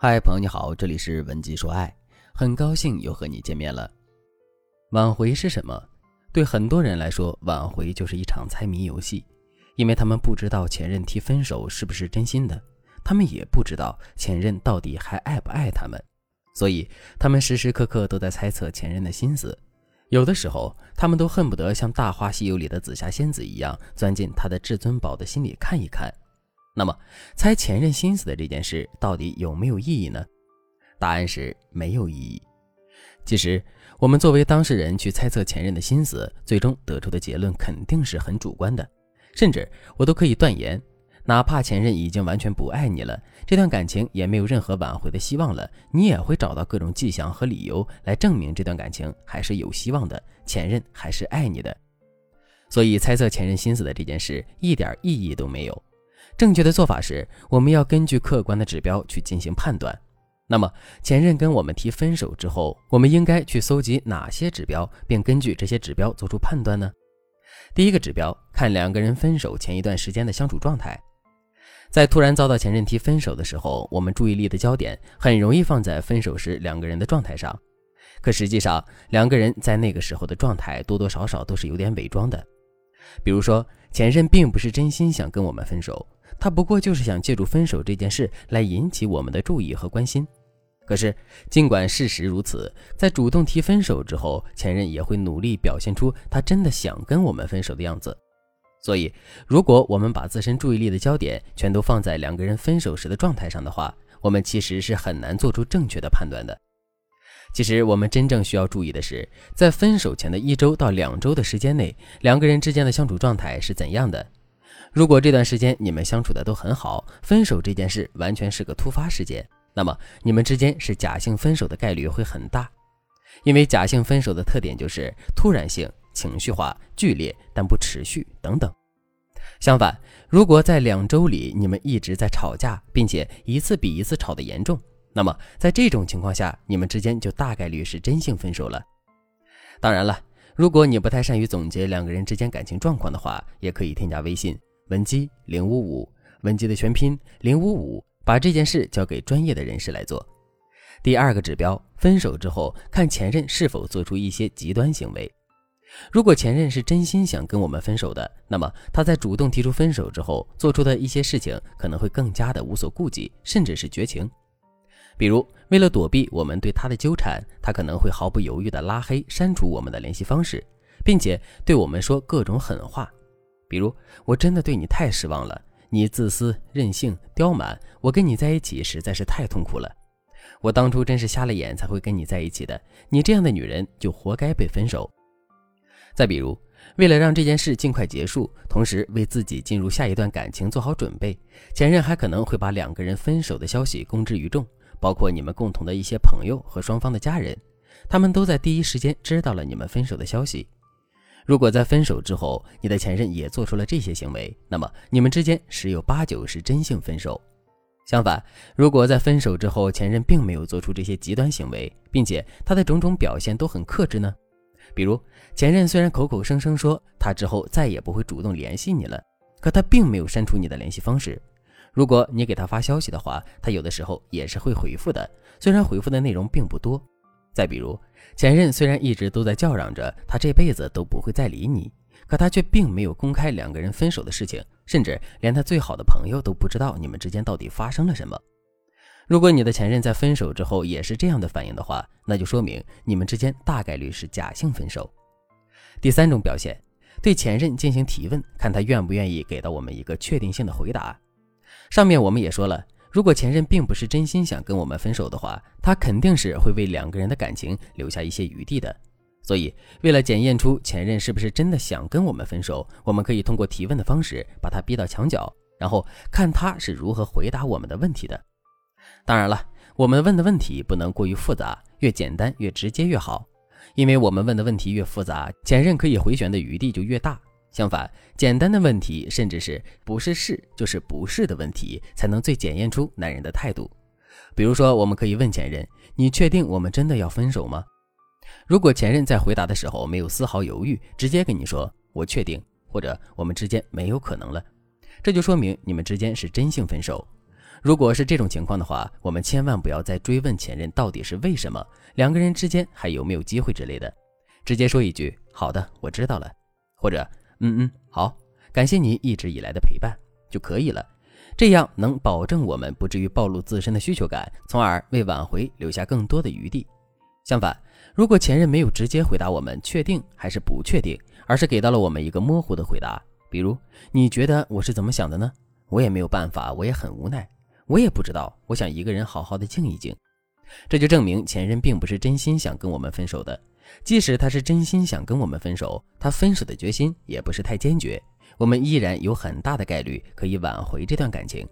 嗨，朋友你好，这里是文姬说爱，很高兴又和你见面了。挽回是什么？对很多人来说，挽回就是一场猜谜游戏，因为他们不知道前任提分手是不是真心的，他们也不知道前任到底还爱不爱他们，所以他们时时刻刻都在猜测前任的心思。有的时候，他们都恨不得像《大话西游》里的紫霞仙子一样，钻进他的至尊宝的心里看一看。那么，猜前任心思的这件事到底有没有意义呢？答案是没有意义。其实，我们作为当事人去猜测前任的心思，最终得出的结论肯定是很主观的，甚至我都可以断言。哪怕前任已经完全不爱你了，这段感情也没有任何挽回的希望了，你也会找到各种迹象和理由来证明这段感情还是有希望的，前任还是爱你的。所以，猜测前任心思的这件事一点意义都没有。正确的做法是，我们要根据客观的指标去进行判断。那么，前任跟我们提分手之后，我们应该去搜集哪些指标，并根据这些指标做出判断呢？第一个指标，看两个人分手前一段时间的相处状态。在突然遭到前任提分手的时候，我们注意力的焦点很容易放在分手时两个人的状态上。可实际上，两个人在那个时候的状态多多少少都是有点伪装的。比如说，前任并不是真心想跟我们分手，他不过就是想借助分手这件事来引起我们的注意和关心。可是，尽管事实如此，在主动提分手之后，前任也会努力表现出他真的想跟我们分手的样子。所以，如果我们把自身注意力的焦点全都放在两个人分手时的状态上的话，我们其实是很难做出正确的判断的。其实，我们真正需要注意的是，在分手前的一周到两周的时间内，两个人之间的相处状态是怎样的。如果这段时间你们相处的都很好，分手这件事完全是个突发事件，那么你们之间是假性分手的概率会很大，因为假性分手的特点就是突然性。情绪化、剧烈但不持续等等。相反，如果在两周里你们一直在吵架，并且一次比一次吵得严重，那么在这种情况下，你们之间就大概率是真性分手了。当然了，如果你不太善于总结两个人之间感情状况的话，也可以添加微信文姬零五五，文姬的全拼零五五，把这件事交给专业的人士来做。第二个指标，分手之后看前任是否做出一些极端行为。如果前任是真心想跟我们分手的，那么他在主动提出分手之后做出的一些事情可能会更加的无所顾忌，甚至是绝情。比如，为了躲避我们对他的纠缠，他可能会毫不犹豫地拉黑、删除我们的联系方式，并且对我们说各种狠话。比如，我真的对你太失望了，你自私、任性、刁蛮，我跟你在一起实在是太痛苦了。我当初真是瞎了眼才会跟你在一起的，你这样的女人就活该被分手。再比如，为了让这件事尽快结束，同时为自己进入下一段感情做好准备，前任还可能会把两个人分手的消息公之于众，包括你们共同的一些朋友和双方的家人，他们都在第一时间知道了你们分手的消息。如果在分手之后，你的前任也做出了这些行为，那么你们之间十有八九是真性分手。相反，如果在分手之后，前任并没有做出这些极端行为，并且他的种种表现都很克制呢？比如前任虽然口口声声说他之后再也不会主动联系你了，可他并没有删除你的联系方式。如果你给他发消息的话，他有的时候也是会回复的，虽然回复的内容并不多。再比如前任虽然一直都在叫嚷着他这辈子都不会再理你，可他却并没有公开两个人分手的事情，甚至连他最好的朋友都不知道你们之间到底发生了什么。如果你的前任在分手之后也是这样的反应的话，那就说明你们之间大概率是假性分手。第三种表现，对前任进行提问，看他愿不愿意给到我们一个确定性的回答。上面我们也说了，如果前任并不是真心想跟我们分手的话，他肯定是会为两个人的感情留下一些余地的。所以，为了检验出前任是不是真的想跟我们分手，我们可以通过提问的方式把他逼到墙角，然后看他是如何回答我们的问题的。当然了，我们问的问题不能过于复杂，越简单越直接越好。因为我们问的问题越复杂，前任可以回旋的余地就越大。相反，简单的问题，甚至是不是是就是不是的问题，才能最检验出男人的态度。比如说，我们可以问前任：“你确定我们真的要分手吗？”如果前任在回答的时候没有丝毫犹豫，直接跟你说“我确定”或者“我们之间没有可能了”，这就说明你们之间是真性分手。如果是这种情况的话，我们千万不要再追问前任到底是为什么，两个人之间还有没有机会之类的，直接说一句“好的，我知道了”，或者“嗯嗯，好，感谢你一直以来的陪伴”就可以了。这样能保证我们不至于暴露自身的需求感，从而为挽回留下更多的余地。相反，如果前任没有直接回答我们确定还是不确定，而是给到了我们一个模糊的回答，比如“你觉得我是怎么想的呢？”我也没有办法，我也很无奈。我也不知道，我想一个人好好的静一静，这就证明前任并不是真心想跟我们分手的。即使他是真心想跟我们分手，他分手的决心也不是太坚决，我们依然有很大的概率可以挽回这段感情。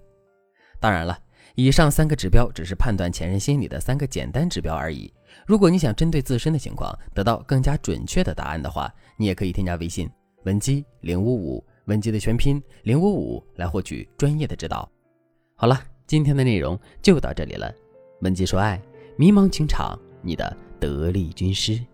当然了，以上三个指标只是判断前任心理的三个简单指标而已。如果你想针对自身的情况得到更加准确的答案的话，你也可以添加微信文姬零五五，文姬的全拼零五五来获取专业的指导。好了。今天的内容就到这里了，文姬说爱，迷茫情场，你的得力军师。